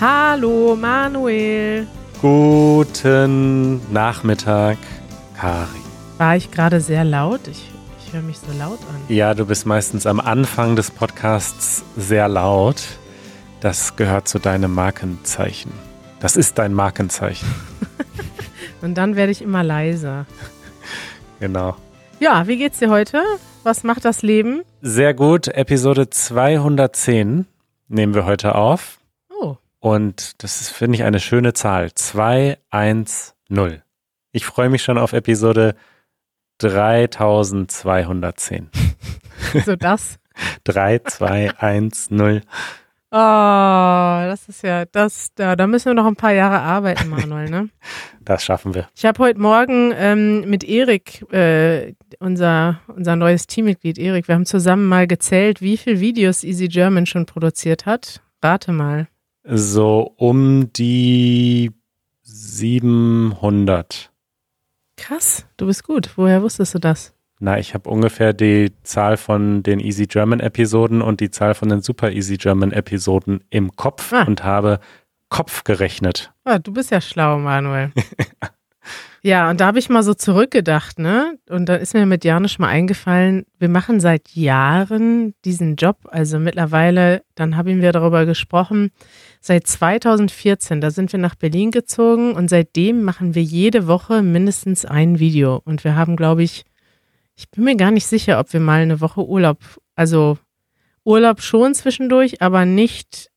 Hallo Manuel. Guten Nachmittag, Kari. War ich gerade sehr laut? Ich, ich höre mich so laut an. Ja, du bist meistens am Anfang des Podcasts sehr laut. Das gehört zu deinem Markenzeichen. Das ist dein Markenzeichen. Und dann werde ich immer leiser. Genau. Ja, wie geht's dir heute? Was macht das Leben? Sehr gut. Episode 210 nehmen wir heute auf. Und das ist, finde ich, eine schöne Zahl. 210. Ich freue mich schon auf Episode 3210. so das. 3210. Oh, das ist ja, das, da, da müssen wir noch ein paar Jahre arbeiten, Manuel, ne? Das schaffen wir. Ich habe heute Morgen ähm, mit Erik, äh, unser, unser neues Teammitglied Erik, wir haben zusammen mal gezählt, wie viele Videos Easy German schon produziert hat. Rate mal. So um die 700. Krass, du bist gut. Woher wusstest du das? Na, ich habe ungefähr die Zahl von den Easy German Episoden und die Zahl von den Super Easy German Episoden im Kopf Ah. und habe Kopf gerechnet. Ah, du bist ja schlau, Manuel. ja, und da habe ich mal so zurückgedacht, ne? Und dann ist mir mit Janisch mal eingefallen, wir machen seit Jahren diesen Job. Also mittlerweile, dann haben wir darüber gesprochen, seit 2014, da sind wir nach Berlin gezogen und seitdem machen wir jede Woche mindestens ein Video. Und wir haben, glaube ich, ich bin mir gar nicht sicher, ob wir mal eine Woche Urlaub, also Urlaub schon zwischendurch, aber nicht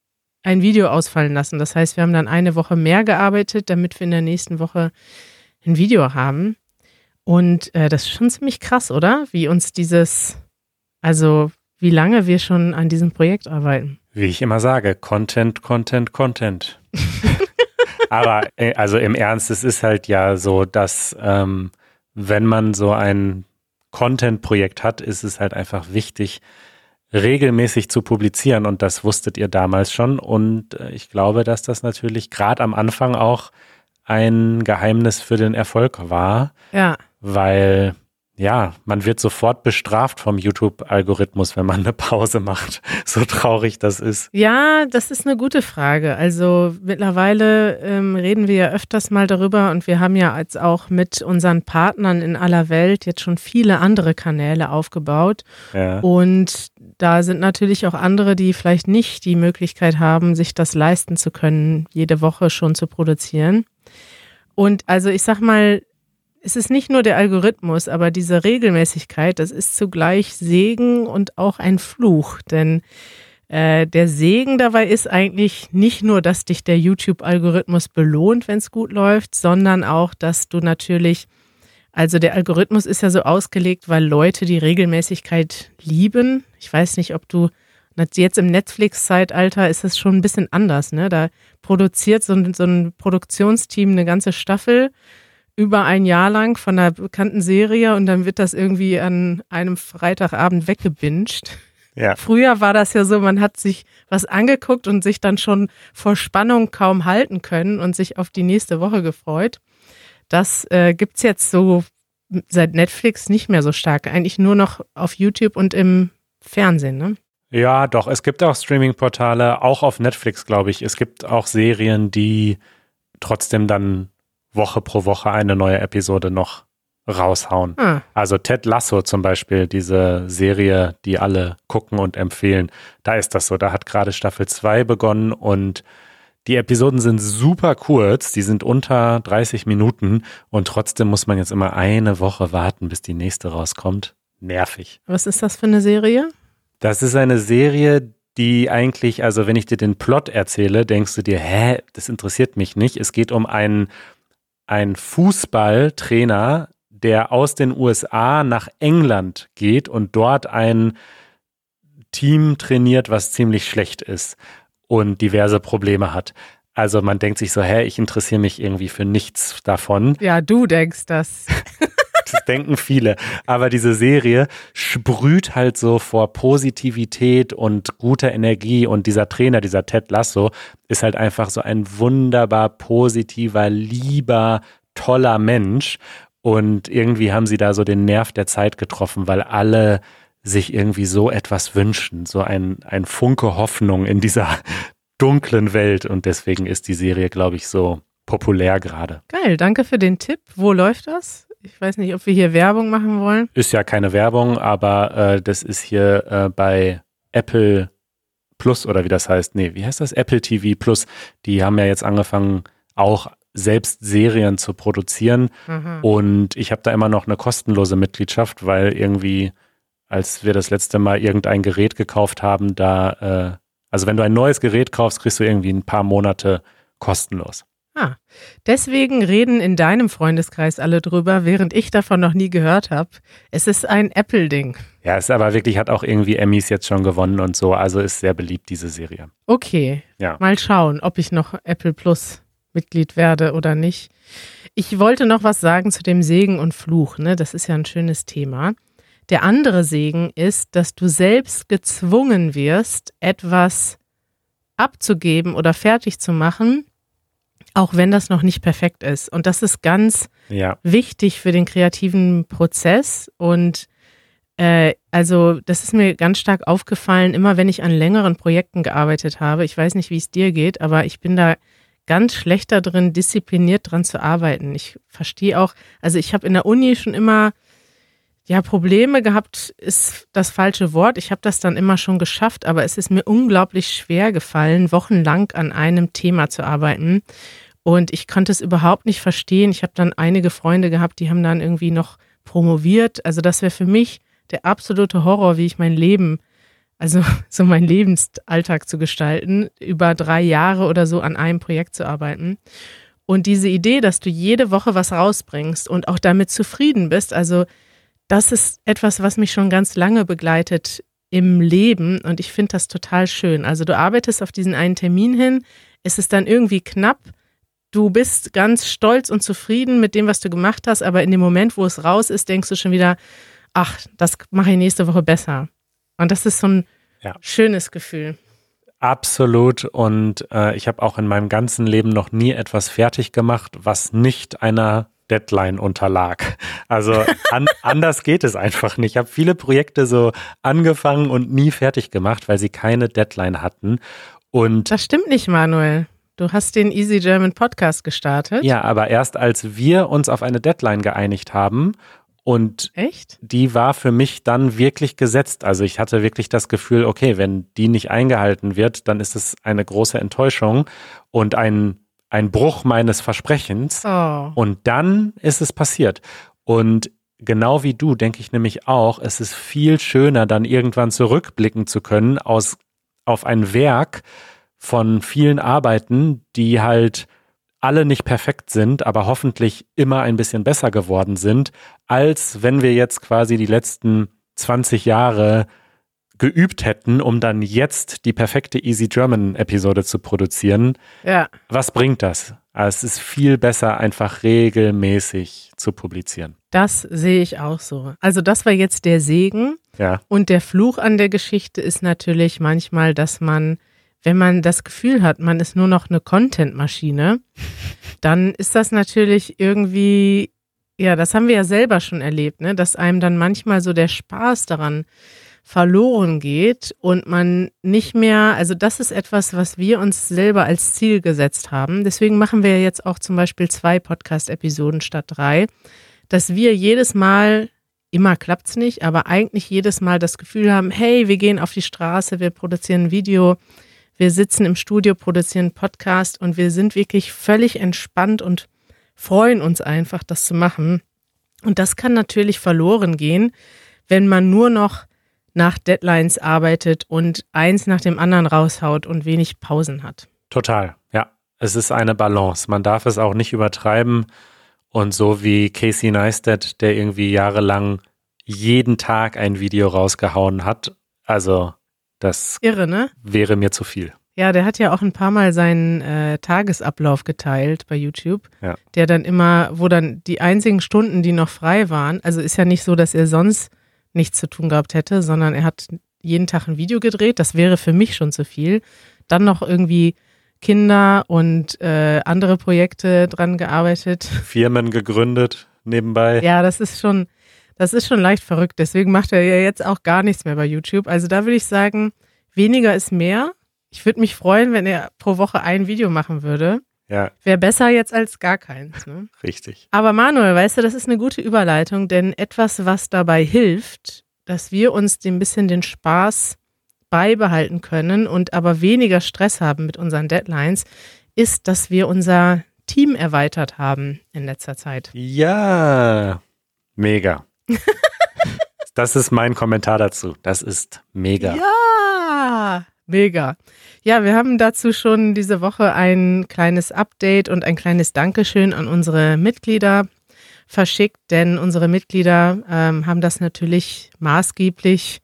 ein Video ausfallen lassen. Das heißt, wir haben dann eine Woche mehr gearbeitet, damit wir in der nächsten Woche ein Video haben. Und äh, das ist schon ziemlich krass, oder? Wie uns dieses, also wie lange wir schon an diesem Projekt arbeiten. Wie ich immer sage, Content, Content, Content. Aber äh, also im Ernst, es ist halt ja so, dass ähm, wenn man so ein Content-Projekt hat, ist es halt einfach wichtig, regelmäßig zu publizieren. Und das wusstet ihr damals schon. Und äh, ich glaube, dass das natürlich gerade am Anfang auch ein Geheimnis für den Erfolg war, Ja, weil ja, man wird sofort bestraft vom YouTube-Algorithmus, wenn man eine Pause macht. So traurig das ist. Ja, das ist eine gute Frage. Also mittlerweile ähm, reden wir ja öfters mal darüber und wir haben ja als auch mit unseren Partnern in aller Welt jetzt schon viele andere Kanäle aufgebaut. Ja. Und da sind natürlich auch andere, die vielleicht nicht die Möglichkeit haben, sich das leisten zu können, jede Woche schon zu produzieren. Und also ich sag mal, es ist nicht nur der Algorithmus, aber diese Regelmäßigkeit, das ist zugleich Segen und auch ein Fluch. Denn äh, der Segen dabei ist eigentlich nicht nur, dass dich der YouTube-Algorithmus belohnt, wenn es gut läuft, sondern auch, dass du natürlich, also der Algorithmus ist ja so ausgelegt, weil Leute die Regelmäßigkeit lieben. Ich weiß nicht, ob du jetzt im Netflix-Zeitalter ist es schon ein bisschen anders. Ne? Da produziert so ein, so ein Produktionsteam eine ganze Staffel über ein Jahr lang von einer bekannten Serie und dann wird das irgendwie an einem Freitagabend weggebinged. Ja. Früher war das ja so, man hat sich was angeguckt und sich dann schon vor Spannung kaum halten können und sich auf die nächste Woche gefreut. Das äh, gibt's jetzt so seit Netflix nicht mehr so stark. Eigentlich nur noch auf YouTube und im Fernsehen, ne? Ja, doch, es gibt auch Streaming-Portale, auch auf Netflix, glaube ich. Es gibt auch Serien, die trotzdem dann Woche pro Woche eine neue Episode noch raushauen. Ah, Also Ted Lasso zum Beispiel, diese Serie, die alle gucken und empfehlen, da ist das so. Da hat gerade Staffel 2 begonnen und die Episoden sind super kurz, die sind unter 30 Minuten und trotzdem muss man jetzt immer eine Woche warten, bis die nächste rauskommt. Nervig. was ist das für eine Serie? Das ist eine Serie, die eigentlich, also wenn ich dir den Plot erzähle, denkst du dir, hä, das interessiert mich nicht. Es geht um einen, einen Fußballtrainer, der aus den USA nach England geht und dort ein Team trainiert, was ziemlich schlecht ist und diverse Probleme hat. Also man denkt sich so, hä, ich interessiere mich irgendwie für nichts davon. Ja, du denkst das. Das denken viele. Aber diese Serie sprüht halt so vor Positivität und guter Energie. Und dieser Trainer, dieser Ted Lasso, ist halt einfach so ein wunderbar positiver, lieber, toller Mensch. Und irgendwie haben sie da so den Nerv der Zeit getroffen, weil alle sich irgendwie so etwas wünschen, so ein, ein Funke Hoffnung in dieser dunklen Welt und deswegen ist die Serie, glaube ich, so populär gerade. Geil, danke für den Tipp. Wo läuft das? Ich weiß nicht, ob wir hier Werbung machen wollen. Ist ja keine Werbung, aber äh, das ist hier äh, bei Apple Plus oder wie das heißt. Nee, wie heißt das? Apple TV Plus. Die haben ja jetzt angefangen, auch selbst Serien zu produzieren. Mhm. Und ich habe da immer noch eine kostenlose Mitgliedschaft, weil irgendwie, als wir das letzte Mal irgendein Gerät gekauft haben, da, äh, also wenn du ein neues Gerät kaufst, kriegst du irgendwie ein paar Monate kostenlos. Ah, deswegen reden in deinem Freundeskreis alle drüber, während ich davon noch nie gehört habe. Es ist ein Apple-Ding. Ja, es aber wirklich hat auch irgendwie Emmys jetzt schon gewonnen und so. Also ist sehr beliebt, diese Serie. Okay. Ja. Mal schauen, ob ich noch Apple Plus Mitglied werde oder nicht. Ich wollte noch was sagen zu dem Segen und Fluch. Ne? Das ist ja ein schönes Thema. Der andere Segen ist, dass du selbst gezwungen wirst, etwas abzugeben oder fertig zu machen, auch wenn das noch nicht perfekt ist. Und das ist ganz ja. wichtig für den kreativen Prozess. Und äh, also das ist mir ganz stark aufgefallen, immer wenn ich an längeren Projekten gearbeitet habe. Ich weiß nicht, wie es dir geht, aber ich bin da ganz schlecht darin, diszipliniert dran zu arbeiten. Ich verstehe auch, also ich habe in der Uni schon immer ja, Probleme gehabt ist das falsche Wort. Ich habe das dann immer schon geschafft, aber es ist mir unglaublich schwer gefallen, wochenlang an einem Thema zu arbeiten. Und ich konnte es überhaupt nicht verstehen. Ich habe dann einige Freunde gehabt, die haben dann irgendwie noch promoviert. Also das wäre für mich der absolute Horror, wie ich mein Leben, also so mein Lebensalltag zu gestalten, über drei Jahre oder so an einem Projekt zu arbeiten. Und diese Idee, dass du jede Woche was rausbringst und auch damit zufrieden bist, also das ist etwas, was mich schon ganz lange begleitet im Leben und ich finde das total schön. Also du arbeitest auf diesen einen Termin hin, es ist dann irgendwie knapp, du bist ganz stolz und zufrieden mit dem, was du gemacht hast, aber in dem Moment, wo es raus ist, denkst du schon wieder, ach, das mache ich nächste Woche besser. Und das ist so ein ja. schönes Gefühl. Absolut. Und äh, ich habe auch in meinem ganzen Leben noch nie etwas fertig gemacht, was nicht einer Deadline unterlag. Also an, anders geht es einfach nicht. Ich habe viele Projekte so angefangen und nie fertig gemacht, weil sie keine Deadline hatten. Und das stimmt nicht, Manuel. Du hast den Easy German Podcast gestartet. Ja, aber erst als wir uns auf eine Deadline geeinigt haben und Echt? die war für mich dann wirklich gesetzt. Also ich hatte wirklich das Gefühl, okay, wenn die nicht eingehalten wird, dann ist es eine große Enttäuschung und ein, ein Bruch meines Versprechens. Oh. Und dann ist es passiert. Und genau wie du denke ich nämlich auch, es ist viel schöner, dann irgendwann zurückblicken zu können aus, auf ein Werk von vielen Arbeiten, die halt alle nicht perfekt sind, aber hoffentlich immer ein bisschen besser geworden sind, als wenn wir jetzt quasi die letzten 20 Jahre geübt hätten, um dann jetzt die perfekte Easy German Episode zu produzieren. Ja. Was bringt das? Also es ist viel besser, einfach regelmäßig zu publizieren. Das sehe ich auch so. Also das war jetzt der Segen. Ja. Und der Fluch an der Geschichte ist natürlich manchmal, dass man wenn man das Gefühl hat, man ist nur noch eine Content-Maschine, dann ist das natürlich irgendwie, ja, das haben wir ja selber schon erlebt, ne, dass einem dann manchmal so der Spaß daran verloren geht und man nicht mehr, also das ist etwas, was wir uns selber als Ziel gesetzt haben. Deswegen machen wir jetzt auch zum Beispiel zwei Podcast-Episoden statt drei, dass wir jedes Mal immer klappt's nicht, aber eigentlich jedes Mal das Gefühl haben, hey, wir gehen auf die Straße, wir produzieren ein Video, wir sitzen im Studio, produzieren Podcast und wir sind wirklich völlig entspannt und freuen uns einfach, das zu machen. Und das kann natürlich verloren gehen, wenn man nur noch nach Deadlines arbeitet und eins nach dem anderen raushaut und wenig Pausen hat. Total, ja. Es ist eine Balance. Man darf es auch nicht übertreiben. Und so wie Casey Neistat, der irgendwie jahrelang jeden Tag ein Video rausgehauen hat, also das Irre, ne? wäre mir zu viel. Ja, der hat ja auch ein paar Mal seinen äh, Tagesablauf geteilt bei YouTube, ja. der dann immer, wo dann die einzigen Stunden, die noch frei waren, also ist ja nicht so, dass er sonst nichts zu tun gehabt hätte, sondern er hat jeden Tag ein Video gedreht, das wäre für mich schon zu viel. Dann noch irgendwie Kinder und äh, andere Projekte dran gearbeitet. Firmen gegründet nebenbei. Ja, das ist schon, das ist schon leicht verrückt. Deswegen macht er ja jetzt auch gar nichts mehr bei YouTube. Also da würde ich sagen, weniger ist mehr. Ich würde mich freuen, wenn er pro Woche ein Video machen würde. Ja, Wäre besser jetzt als gar keins. Ne? richtig. Aber Manuel, weißt du, das ist eine gute Überleitung, denn etwas, was dabei hilft, dass wir uns ein bisschen den Spaß beibehalten können und aber weniger Stress haben mit unseren Deadlines, ist, dass wir unser Team erweitert haben in letzter Zeit. Ja, mega. das ist mein Kommentar dazu. Das ist mega. Ja, mega. Ja, wir haben dazu schon diese Woche ein kleines Update und ein kleines Dankeschön an unsere Mitglieder verschickt, denn unsere Mitglieder ähm, haben das natürlich maßgeblich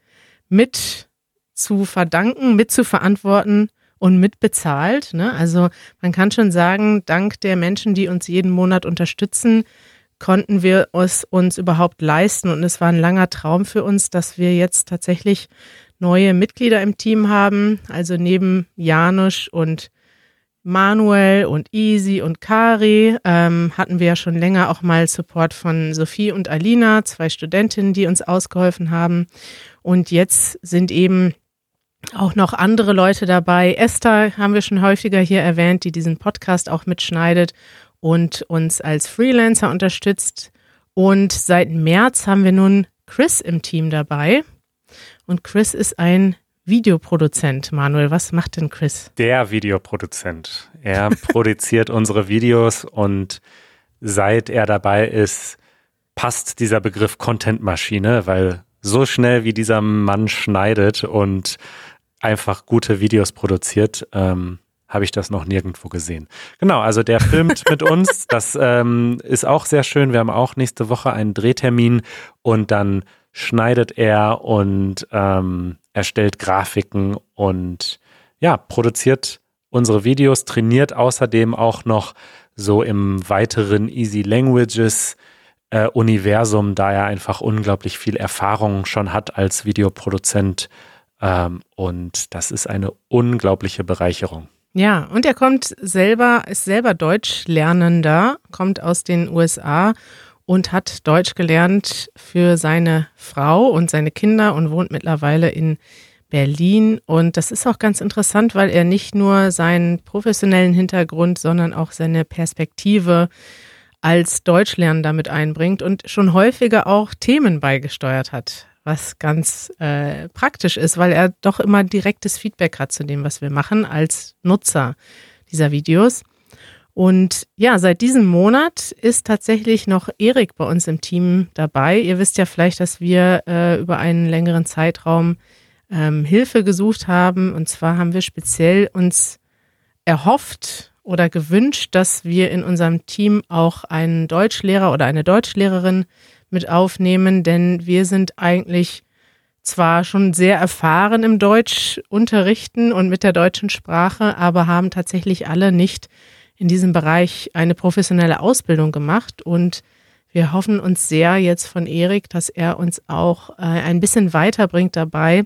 mit zu verdanken, mit zu verantworten und mitbezahlt. Ne? Also man kann schon sagen, dank der Menschen, die uns jeden Monat unterstützen, konnten wir es uns überhaupt leisten. Und es war ein langer Traum für uns, dass wir jetzt tatsächlich neue Mitglieder im Team haben. Also neben Janusz und Manuel und Easy und Kari ähm, hatten wir ja schon länger auch mal Support von Sophie und Alina, zwei Studentinnen, die uns ausgeholfen haben. Und jetzt sind eben auch noch andere Leute dabei. Esther haben wir schon häufiger hier erwähnt, die diesen Podcast auch mitschneidet und uns als Freelancer unterstützt. Und seit März haben wir nun Chris im Team dabei. Und Chris ist ein Videoproduzent. Manuel, was macht denn Chris? Der Videoproduzent. Er produziert unsere Videos und seit er dabei ist, passt dieser Begriff Contentmaschine, weil so schnell wie dieser Mann schneidet und einfach gute Videos produziert, ähm, habe ich das noch nirgendwo gesehen. Genau, also der filmt mit uns. Das ähm, ist auch sehr schön. Wir haben auch nächste Woche einen Drehtermin und dann schneidet er und ähm, erstellt Grafiken und ja, produziert unsere Videos, trainiert außerdem auch noch so im weiteren Easy Languages äh, Universum, da er einfach unglaublich viel Erfahrung schon hat als Videoproduzent. Ähm, und das ist eine unglaubliche Bereicherung. Ja, und er kommt selber, ist selber Deutschlernender, kommt aus den USA und hat Deutsch gelernt für seine Frau und seine Kinder und wohnt mittlerweile in Berlin. Und das ist auch ganz interessant, weil er nicht nur seinen professionellen Hintergrund, sondern auch seine Perspektive als Deutschlernender mit einbringt und schon häufiger auch Themen beigesteuert hat was ganz äh, praktisch ist, weil er doch immer direktes Feedback hat zu dem, was wir machen als Nutzer dieser Videos. Und ja, seit diesem Monat ist tatsächlich noch Erik bei uns im Team dabei. Ihr wisst ja vielleicht, dass wir äh, über einen längeren Zeitraum ähm, Hilfe gesucht haben. Und zwar haben wir speziell uns erhofft oder gewünscht, dass wir in unserem Team auch einen Deutschlehrer oder eine Deutschlehrerin mit aufnehmen, denn wir sind eigentlich zwar schon sehr erfahren im Deutschunterrichten und mit der deutschen Sprache, aber haben tatsächlich alle nicht in diesem Bereich eine professionelle Ausbildung gemacht und wir hoffen uns sehr jetzt von Erik, dass er uns auch äh, ein bisschen weiterbringt dabei.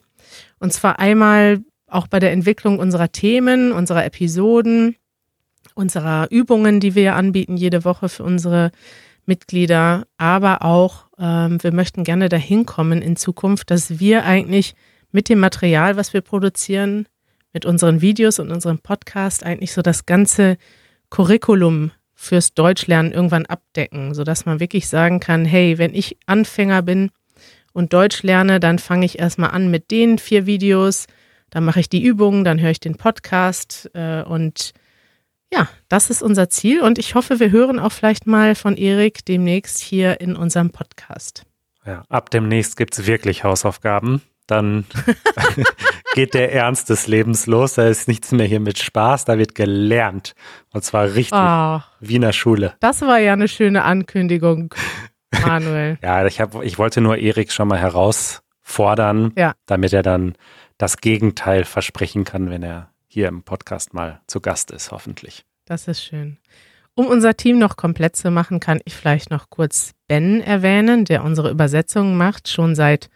Und zwar einmal auch bei der Entwicklung unserer Themen, unserer Episoden, unserer Übungen, die wir anbieten jede Woche für unsere Mitglieder, aber auch ähm, wir möchten gerne dahin kommen in Zukunft, dass wir eigentlich mit dem Material, was wir produzieren, mit unseren Videos und unserem Podcast eigentlich so das ganze Curriculum fürs Deutschlernen irgendwann abdecken, sodass man wirklich sagen kann, hey, wenn ich Anfänger bin und Deutsch lerne, dann fange ich erstmal an mit den vier Videos, dann mache ich die Übungen, dann höre ich den Podcast äh, und ja, das ist unser Ziel und ich hoffe, wir hören auch vielleicht mal von Erik demnächst hier in unserem Podcast. Ja, ab demnächst gibt es wirklich Hausaufgaben. Dann geht der Ernst des Lebens los. Da ist nichts mehr hier mit Spaß, da wird gelernt. Und zwar richtig Oh, wie in der Schule. das war ja eine schöne Ankündigung, Manuel. Ja, ich, hab, ich wollte nur Erik schon mal herausfordern, Ja. damit er dann das Gegenteil versprechen kann, wenn er hier im Podcast mal zu Gast ist, hoffentlich. Das ist schön. Um unser Team noch komplett zu machen, kann ich vielleicht noch kurz Ben erwähnen, der unsere Übersetzungen macht, schon seit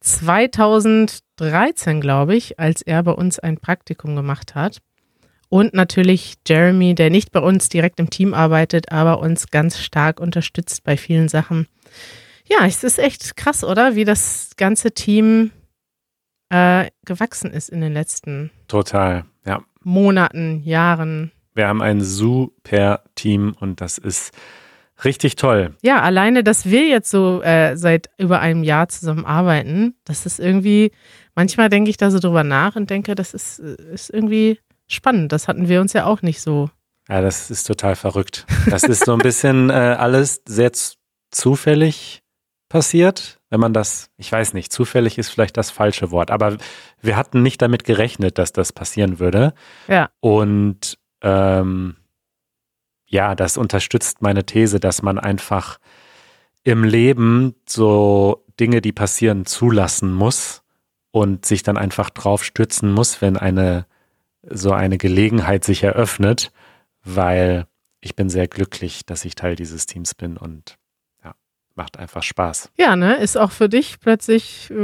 2013, glaube ich, als er bei uns ein Praktikum gemacht hat. Und natürlich Jeremy, der nicht bei uns direkt im Team arbeitet, aber uns ganz stark unterstützt bei vielen Sachen. Ja, es ist echt krass, oder? Wie das ganze Team äh, gewachsen ist in den letzten Total. Monaten, Jahren. Wir haben ein super Team und das ist richtig toll. Ja, alleine, dass wir jetzt so äh, seit über einem Jahr zusammen arbeiten, das ist irgendwie, manchmal denke ich da so drüber nach und denke, das ist, ist irgendwie spannend. Das hatten wir uns ja auch nicht so. Ja, das ist total verrückt. Das ist so ein bisschen äh, alles sehr zufällig passiert, wenn man das, ich weiß nicht, zufällig ist vielleicht das falsche Wort, aber wir hatten nicht damit gerechnet, dass das passieren würde. Ja. Und ähm, ja, das unterstützt meine These, dass man einfach im Leben so Dinge, die passieren, zulassen muss und sich dann einfach drauf stürzen muss, wenn eine so eine Gelegenheit sich eröffnet, weil ich bin sehr glücklich, dass ich Teil dieses Teams bin und macht einfach Spaß. Ja, ne, ist auch für dich plötzlich äh,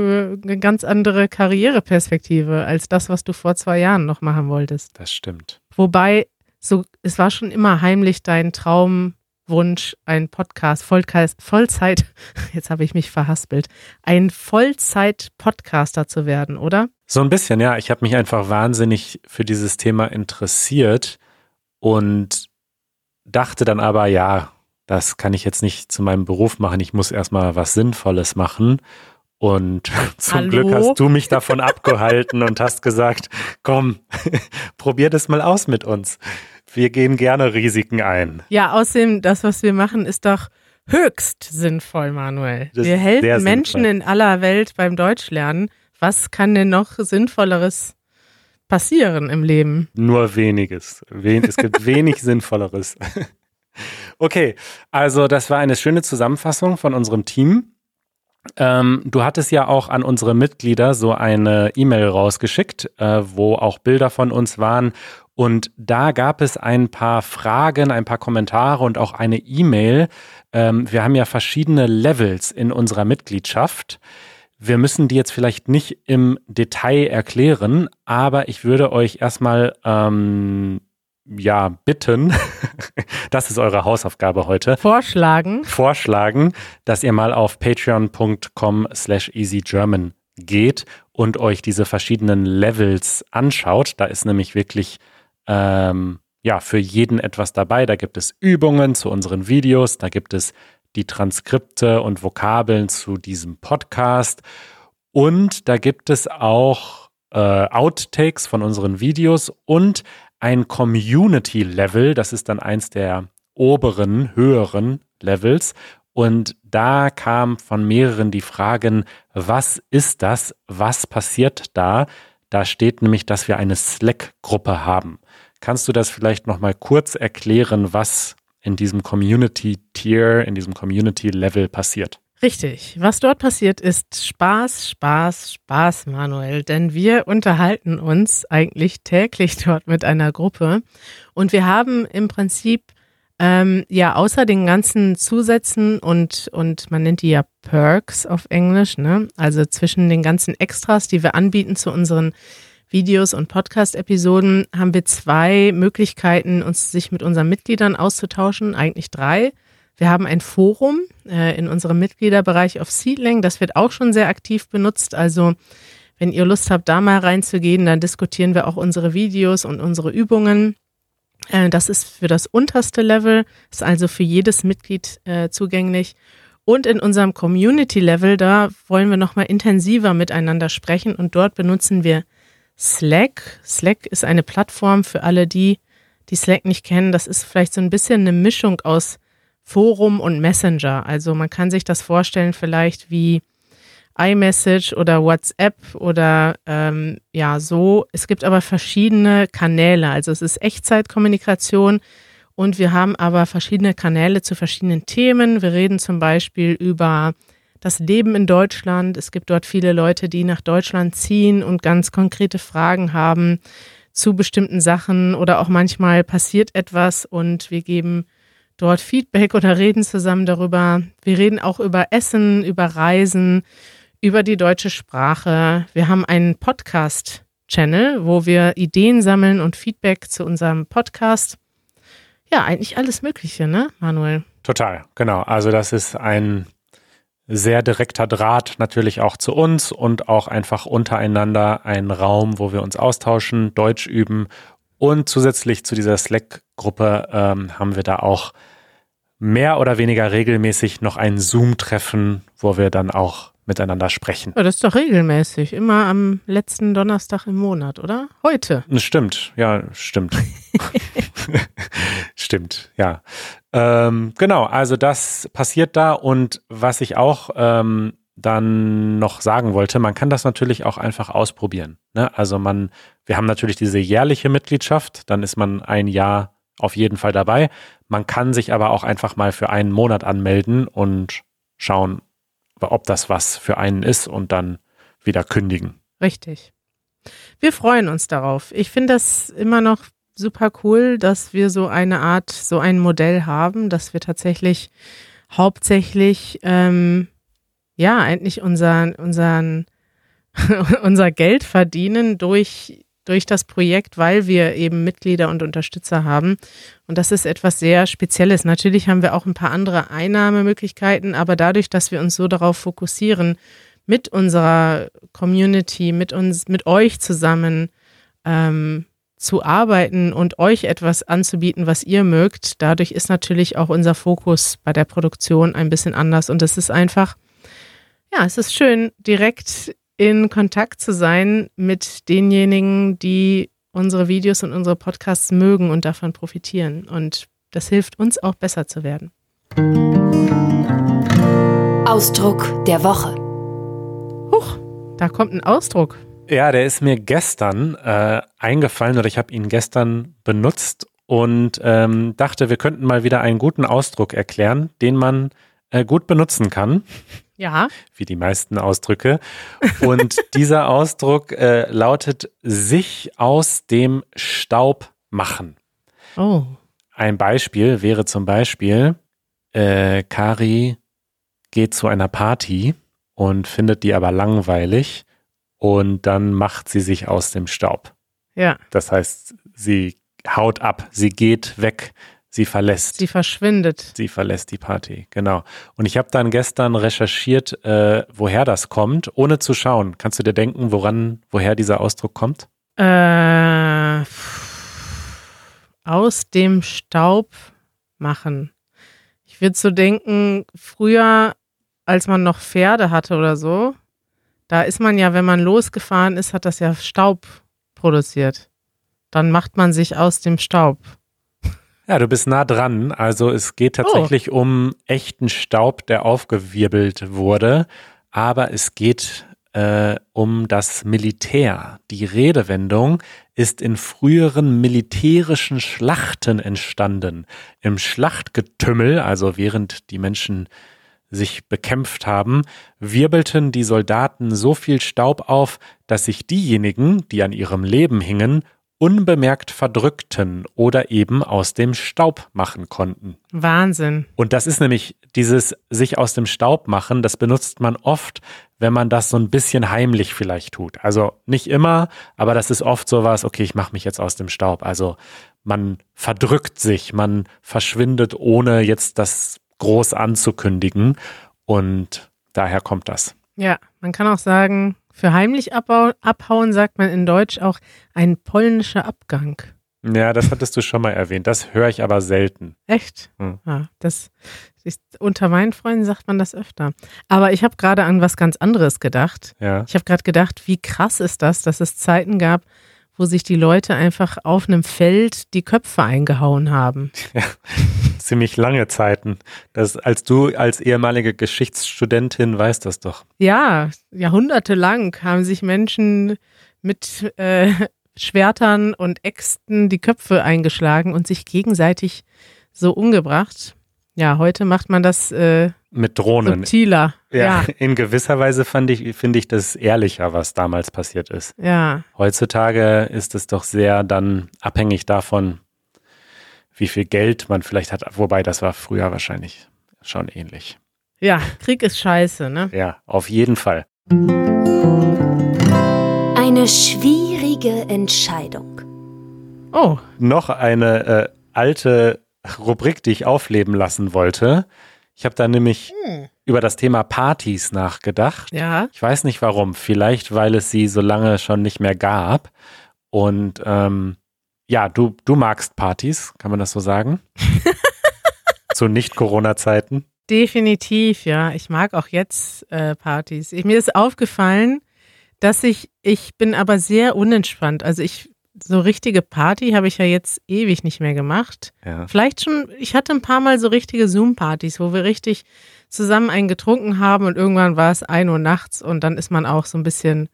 eine ganz andere Karriereperspektive als das, was du vor zwei Jahren noch machen wolltest. Das stimmt. Wobei, so, es war schon immer heimlich dein Traumwunsch, ein Podcast, Vollkreis, Vollzeit, jetzt habe ich mich verhaspelt, ein Vollzeit-Podcaster zu werden, oder? So ein bisschen, ja. Ich habe mich einfach wahnsinnig für dieses Thema interessiert und dachte dann aber, ja, das kann ich jetzt nicht zu meinem Beruf machen. Ich muss erstmal was Sinnvolles machen. Und zum Hallo? Glück hast du mich davon abgehalten und hast gesagt, komm, probier das mal aus mit uns. Wir gehen gerne Risiken ein. Ja, außerdem, das, was wir machen, ist doch höchst sinnvoll, Manuel. Das wir helfen Menschen sinnvoll. in aller Welt beim Deutschlernen. Was kann denn noch Sinnvolleres passieren im Leben? Nur weniges. Wen, es gibt wenig Sinnvolleres. Okay, also das war eine schöne Zusammenfassung von unserem Team. Ähm, du hattest ja auch an unsere Mitglieder so eine E-Mail rausgeschickt, äh, wo auch Bilder von uns waren. Und da gab es ein paar Fragen, ein paar Kommentare und auch eine E-Mail. Ähm, wir haben ja verschiedene Levels in unserer Mitgliedschaft. Wir müssen die jetzt vielleicht nicht im Detail erklären, aber ich würde euch erstmal ähm, ja bitten, das ist eure Hausaufgabe heute, Vorschlagen. vorschlagen, dass ihr mal auf patreon.com slash easygerman geht und euch diese verschiedenen Levels anschaut. Da ist nämlich wirklich ähm, ja für jeden etwas dabei. Da gibt es Übungen zu unseren Videos, da gibt es die Transkripte und Vokabeln zu diesem Podcast und da gibt es auch äh, Outtakes von unseren Videos und ein Community-Level, das ist dann eins der oberen, höheren Levels. Und da kam von mehreren die Fragen, was ist das? Was passiert da? Da steht nämlich, dass wir eine Slack-Gruppe haben. Kannst du das vielleicht nochmal kurz erklären, was in diesem Community-Tier, in diesem Community-Level passiert? Richtig. Was dort passiert, ist Spaß, Spaß, Spaß, Manuel. Denn wir unterhalten uns eigentlich täglich dort mit einer Gruppe. Und wir haben im Prinzip ähm, ja außer den ganzen Zusätzen und, und man nennt die ja Perks auf Englisch, ne? Also zwischen den ganzen Extras, die wir anbieten zu unseren Videos und Podcast-Episoden, haben wir zwei Möglichkeiten, uns sich mit unseren Mitgliedern auszutauschen, eigentlich drei. Wir haben ein Forum äh, in unserem Mitgliederbereich auf Seedling. Das wird auch schon sehr aktiv benutzt. Also wenn ihr Lust habt, da mal reinzugehen, dann diskutieren wir auch unsere Videos und unsere Übungen. Äh, das ist für das unterste Level, ist also für jedes Mitglied äh, zugänglich. Und in unserem Community-Level, da wollen wir nochmal intensiver miteinander sprechen und dort benutzen wir Slack. Slack ist eine Plattform für alle die, die Slack nicht kennen. Das ist vielleicht so ein bisschen eine Mischung aus Forum und Messenger. Also man kann sich das vorstellen vielleicht wie iMessage oder WhatsApp oder ähm, ja so. Es gibt aber verschiedene Kanäle. Also es ist Echtzeitkommunikation und wir haben aber verschiedene Kanäle zu verschiedenen Themen. Wir reden zum Beispiel über das Leben in Deutschland. Es gibt dort viele Leute, die nach Deutschland ziehen und ganz konkrete Fragen haben zu bestimmten Sachen oder auch manchmal passiert etwas und wir geben dort Feedback oder reden zusammen darüber. Wir reden auch über Essen, über Reisen, über die deutsche Sprache. Wir haben einen Podcast-Channel, wo wir Ideen sammeln und Feedback zu unserem Podcast. Ja, eigentlich alles Mögliche, ne, Manuel? Total, genau. Also das ist ein sehr direkter Draht natürlich auch zu uns und auch einfach untereinander ein Raum, wo wir uns austauschen, Deutsch üben Und zusätzlich zu dieser Slack-Gruppe ähm, haben wir da auch mehr oder weniger regelmäßig noch ein Zoom-Treffen, wo wir dann auch miteinander sprechen. Ja, das ist doch regelmäßig. Immer am letzten Donnerstag im Monat, oder? Heute. Stimmt, ja, stimmt. stimmt, ja. Ähm, genau, also das passiert da und was ich auch ähm, dann noch sagen wollte, man kann das natürlich auch einfach ausprobieren. Ne? Also man, wir haben natürlich diese jährliche Mitgliedschaft, dann ist man ein Jahr auf jeden Fall dabei. Man kann sich aber auch einfach mal für einen Monat anmelden und schauen, ob das was für einen ist und dann wieder kündigen. Richtig. Wir freuen uns darauf. Ich finde das immer noch super cool, dass wir so eine Art, so ein Modell haben, dass wir tatsächlich hauptsächlich ähm, ja eigentlich unseren, unseren, unser Geld verdienen durch durch das Projekt, weil wir eben Mitglieder und Unterstützer haben. Und das ist etwas sehr Spezielles. Natürlich haben wir auch ein paar andere Einnahmemöglichkeiten, aber dadurch, dass wir uns so darauf fokussieren, mit unserer Community, mit uns, mit euch zusammen ähm, zu arbeiten und euch etwas anzubieten, was ihr mögt, dadurch ist natürlich auch unser Fokus bei der Produktion ein bisschen anders. Und es ist einfach, ja, es ist schön, direkt in Kontakt zu sein mit denjenigen, die unsere Videos und unsere Podcasts mögen und davon profitieren. Und das hilft uns auch besser zu werden. Ausdruck der Woche. Huch, da kommt ein Ausdruck. Ja, der ist mir gestern äh, eingefallen oder ich habe ihn gestern benutzt und ähm, dachte, wir könnten mal wieder einen guten Ausdruck erklären, den man äh, gut benutzen kann. Ja. Wie die meisten Ausdrücke. Und dieser Ausdruck äh, lautet sich aus dem Staub machen. Oh. Ein Beispiel wäre zum Beispiel, äh, Kari geht zu einer Party und findet die aber langweilig und dann macht sie sich aus dem Staub. Ja. Das heißt, sie haut ab, sie geht weg, Sie verlässt. Sie verschwindet. Sie verlässt die Party, genau. Und ich habe dann gestern recherchiert, äh, woher das kommt, ohne zu schauen. Kannst du dir denken, woran, woher dieser Ausdruck kommt? Äh, aus dem Staub machen. Ich würde so denken, früher, als man noch Pferde hatte oder so, da ist man ja, wenn man losgefahren ist, hat das ja Staub produziert. Dann macht man sich aus dem Staub. Ja, du bist nah dran. Also es geht tatsächlich oh. um echten Staub, der aufgewirbelt wurde. Aber es geht äh, um das Militär. Die Redewendung ist in früheren militärischen Schlachten entstanden. Im Schlachtgetümmel, also während die Menschen sich bekämpft haben, wirbelten die Soldaten so viel Staub auf, dass sich diejenigen, die an ihrem Leben hingen, unbemerkt verdrückten oder eben aus dem Staub machen konnten. Wahnsinn. Und das ist nämlich dieses sich aus dem Staub machen, das benutzt man oft, wenn man das so ein bisschen heimlich vielleicht tut. Also nicht immer, aber das ist oft so was, okay, ich mache mich jetzt aus dem Staub. Also man verdrückt sich, man verschwindet, ohne jetzt das groß anzukündigen. Und daher kommt das. Ja, man kann auch sagen, für heimlich abhauen sagt man in Deutsch auch ein polnischer Abgang. Ja, das hattest du schon mal erwähnt. Das höre ich aber selten. Echt? Hm. Ja, das ist, unter meinen Freunden sagt man das öfter. Aber ich habe gerade an was ganz anderes gedacht. Ja. Ich habe gerade gedacht, wie krass ist das, dass es Zeiten gab, wo sich die Leute einfach auf einem Feld die Köpfe eingehauen haben. Ja, ziemlich lange Zeiten. Das, als du als ehemalige Geschichtsstudentin weißt das doch. Ja, jahrhundertelang haben sich Menschen mit äh, Schwertern und Äxten die Köpfe eingeschlagen und sich gegenseitig so umgebracht. Ja, heute macht man das äh, mit Drohnen. Subtiler. Ja, ja, in gewisser Weise fand ich, finde ich das ehrlicher, was damals passiert ist. Ja. Heutzutage ist es doch sehr dann abhängig davon, wie viel Geld man vielleicht hat. Wobei, das war früher wahrscheinlich schon ähnlich. Ja, Krieg ist scheiße, ne? Ja, auf jeden Fall. Eine schwierige Entscheidung. Oh. Noch eine äh, alte Rubrik, die ich aufleben lassen wollte. Ich habe da nämlich hm. über das Thema Partys nachgedacht. Ja. Ich weiß nicht warum. Vielleicht, weil es sie so lange schon nicht mehr gab. Und ähm, ja, du, du magst Partys, kann man das so sagen? Zu Nicht-Corona-Zeiten. Definitiv, ja. Ich mag auch jetzt äh, Partys. Ich, mir ist aufgefallen, dass ich, ich bin aber sehr unentspannt. Also ich, so richtige Party habe ich ja jetzt ewig nicht mehr gemacht. Ja. Vielleicht schon, ich hatte ein paar Mal so richtige Zoom-Partys, wo wir richtig zusammen einen getrunken haben und irgendwann war es ein Uhr nachts und dann ist man auch so ein bisschen,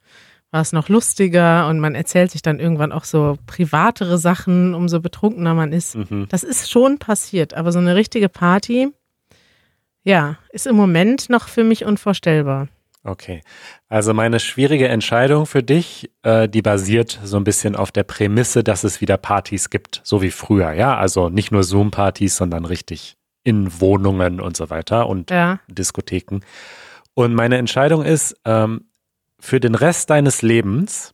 war es noch lustiger und man erzählt sich dann irgendwann auch so privatere Sachen, umso betrunkener man ist. Mhm. Das ist schon passiert, aber so eine richtige Party, ja, ist im Moment noch für mich unvorstellbar. Okay. Also meine schwierige Entscheidung für dich, äh, die basiert so ein bisschen auf der Prämisse, dass es wieder Partys gibt, so wie früher, ja. Also nicht nur Zoom-Partys, sondern richtig in Wohnungen und so weiter und Ja. Diskotheken. Und meine Entscheidung ist, ähm, für den Rest deines Lebens,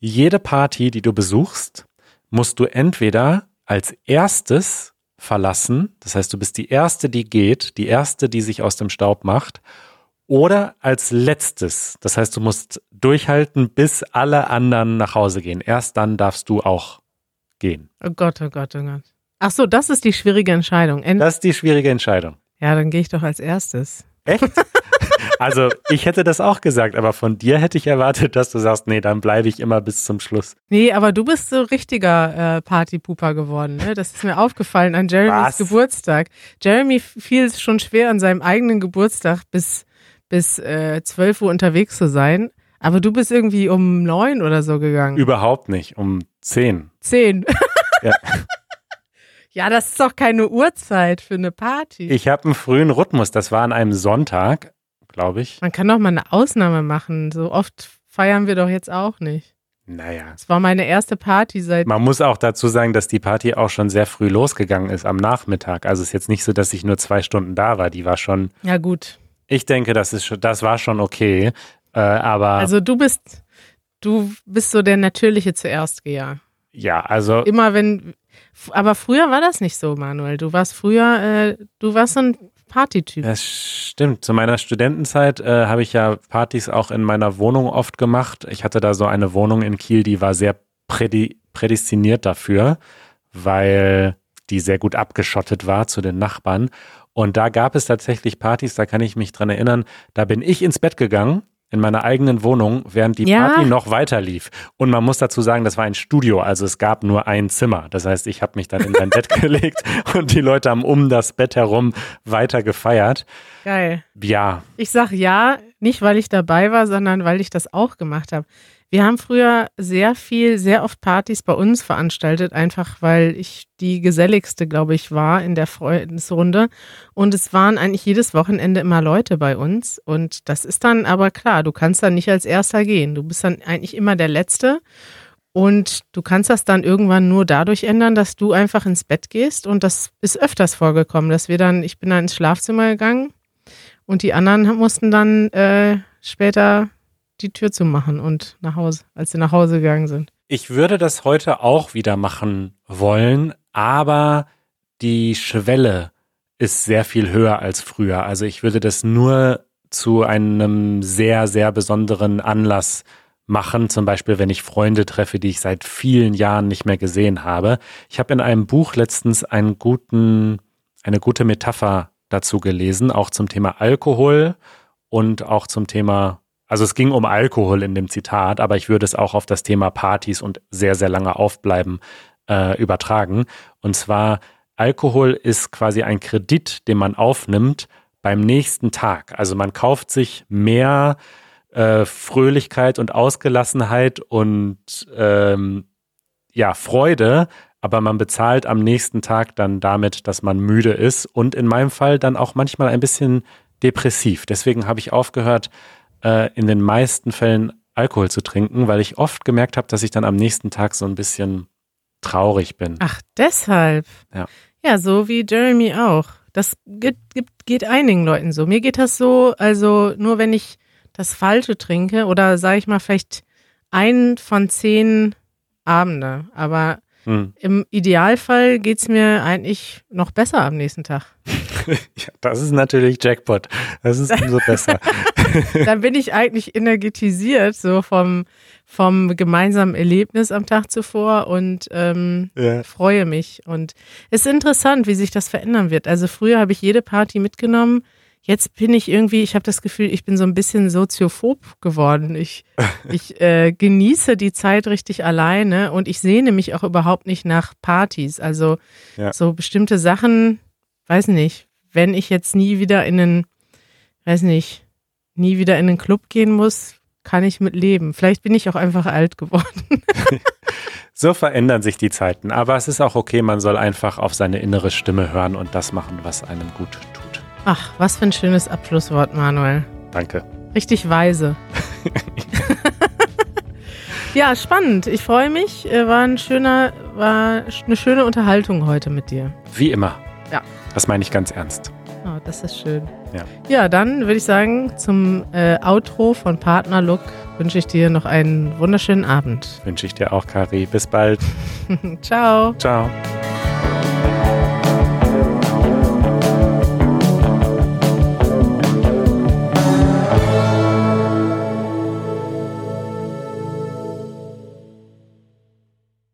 jede Party, die du besuchst, musst du entweder als erstes verlassen, das heißt, du bist die erste, die geht, die erste, die sich aus dem Staub macht, oder als letztes, das heißt, du musst durchhalten, bis alle anderen nach Hause gehen. Erst dann darfst du auch gehen. Oh Gott, oh Gott, oh Gott. Ach so, das ist die schwierige Entscheidung. Ent Das ist die schwierige Entscheidung. ja, dann gehe ich doch als erstes. Echt? Also ich hätte das auch gesagt, aber von dir hätte ich erwartet, dass du sagst, nee, dann bleibe ich immer bis zum Schluss. Nee, aber du bist so richtiger äh, Partypuper geworden. Ne? Das ist mir aufgefallen an Jeremys Was? Geburtstag. Jeremy fiel es schon schwer, an seinem eigenen Geburtstag bis, bis äh, 12 Uhr unterwegs zu sein. Aber du bist irgendwie um neun oder so gegangen. Überhaupt nicht, um zehn. Zehn. Ja. ja, das ist doch keine Uhrzeit für eine Party. Ich habe einen frühen Rhythmus, das war an einem Sonntag, glaube ich. Man kann doch mal eine Ausnahme machen. So oft feiern wir doch jetzt auch nicht. Naja. Es war meine erste Party seit. Man muss auch dazu sagen, dass die Party auch schon sehr früh losgegangen ist, am Nachmittag. Also es ist jetzt nicht so, dass ich nur zwei Stunden da war. Die war schon, Ja, gut. Ich denke, das ist schon, das war schon okay. Äh, aber Also du bist, du bist so der natürliche Zuerstgeher. ja, also Immer wenn, aber früher war das nicht so, Manuel. Du warst früher, äh, du warst so ein Partytyp. Das stimmt. Zu meiner Studentenzeit äh, habe ich ja Partys auch in meiner Wohnung oft gemacht. Ich hatte da so eine Wohnung in Kiel, die war sehr prädi prädestiniert dafür, weil die sehr gut abgeschottet war zu den Nachbarn. Und da gab es tatsächlich Partys, da kann ich mich dran erinnern, da bin ich ins Bett gegangen in meiner eigenen Wohnung, während die Ja. Party noch weiter lief. Und man muss dazu sagen, das war ein Studio, also es gab nur ein Zimmer. Das heißt, ich habe mich dann in mein Bett gelegt und die Leute haben um das Bett herum weiter gefeiert. Geil. Ja, Ich sag ja, nicht weil ich dabei war, sondern weil ich das auch gemacht habe. Wir haben früher sehr viel, sehr oft Partys bei uns veranstaltet, einfach weil ich die geselligste, glaube ich, war in der Freundesrunde. Und es waren eigentlich jedes Wochenende immer Leute bei uns. Und das ist dann aber klar, du kannst dann nicht als Erster gehen. Du bist dann eigentlich immer der Letzte. Und du kannst das dann irgendwann nur dadurch ändern, dass du einfach ins Bett gehst. Und das ist öfters vorgekommen, dass wir dann, ich bin dann ins Schlafzimmer gegangen und die anderen mussten dann äh, später die Tür zumachen und nach Hause, als sie nach Hause gegangen sind. ich würde das heute auch wieder machen wollen, aber die Schwelle ist sehr viel höher als früher. Also ich würde das nur zu einem sehr, sehr besonderen Anlass machen, zum Beispiel wenn ich Freunde treffe, die ich seit vielen Jahren nicht mehr gesehen habe. Ich habe in einem Buch letztens einen guten, eine gute Metapher dazu gelesen, auch zum Thema Alkohol und auch zum Thema, also es ging um Alkohol in dem Zitat, aber ich würde es auch auf das Thema Partys und sehr, sehr lange aufbleiben äh, übertragen. Und zwar, Alkohol ist quasi ein Kredit, den man aufnimmt beim nächsten Tag. Also man kauft sich mehr äh, Fröhlichkeit und Ausgelassenheit und ähm, ja, Freude, aber man bezahlt am nächsten Tag dann damit, dass man müde ist und in meinem Fall dann auch manchmal ein bisschen depressiv. Deswegen habe ich aufgehört, äh, in den meisten Fällen Alkohol zu trinken, weil ich oft gemerkt habe, dass ich dann am nächsten Tag so ein bisschen traurig bin. Ach, deshalb. Ja. Ja, so wie Jeremy auch. Das geht, gibt, geht einigen Leuten so. Mir geht das so, also nur wenn ich das Falsche trinke oder sage ich mal vielleicht einen von zehn Abende. Aber Hm. Im Idealfall geht's mir eigentlich noch besser am nächsten Tag. Ja, das ist natürlich Jackpot. Das ist umso besser. Dann bin ich eigentlich energetisiert, so vom, vom gemeinsamen Erlebnis am Tag zuvor und ähm, ja. freue mich. Und es ist interessant, wie sich das verändern wird. Also früher habe ich jede Party mitgenommen. Jetzt bin ich irgendwie, ich habe das Gefühl, ich bin so ein bisschen soziophob geworden. Ich, ich äh, genieße die Zeit richtig alleine und ich sehne mich auch überhaupt nicht nach Partys. Also Ja. so bestimmte Sachen, weiß nicht, wenn ich jetzt nie wieder in einen, weiß nicht, nie wieder in einen Club gehen muss, kann ich mit leben. Vielleicht bin ich auch einfach alt geworden. So verändern sich die Zeiten. Aber es ist auch okay, man soll einfach auf seine innere Stimme hören und das machen, was einem gut tut. Ach, was für ein schönes Abschlusswort, Manuel. Danke. Richtig weise. ja, spannend. Ich freue mich. Äh, War ein schöner, war eine schöne Unterhaltung heute mit dir. Wie immer. Ja. Das meine ich ganz ernst. Oh, das ist schön. Ja. Ja, dann würde ich sagen, zum äh, Outro von Partner Look wünsche ich dir noch einen wunderschönen Abend. Wünsche ich dir auch, Kari. Bis bald. Ciao. Ciao.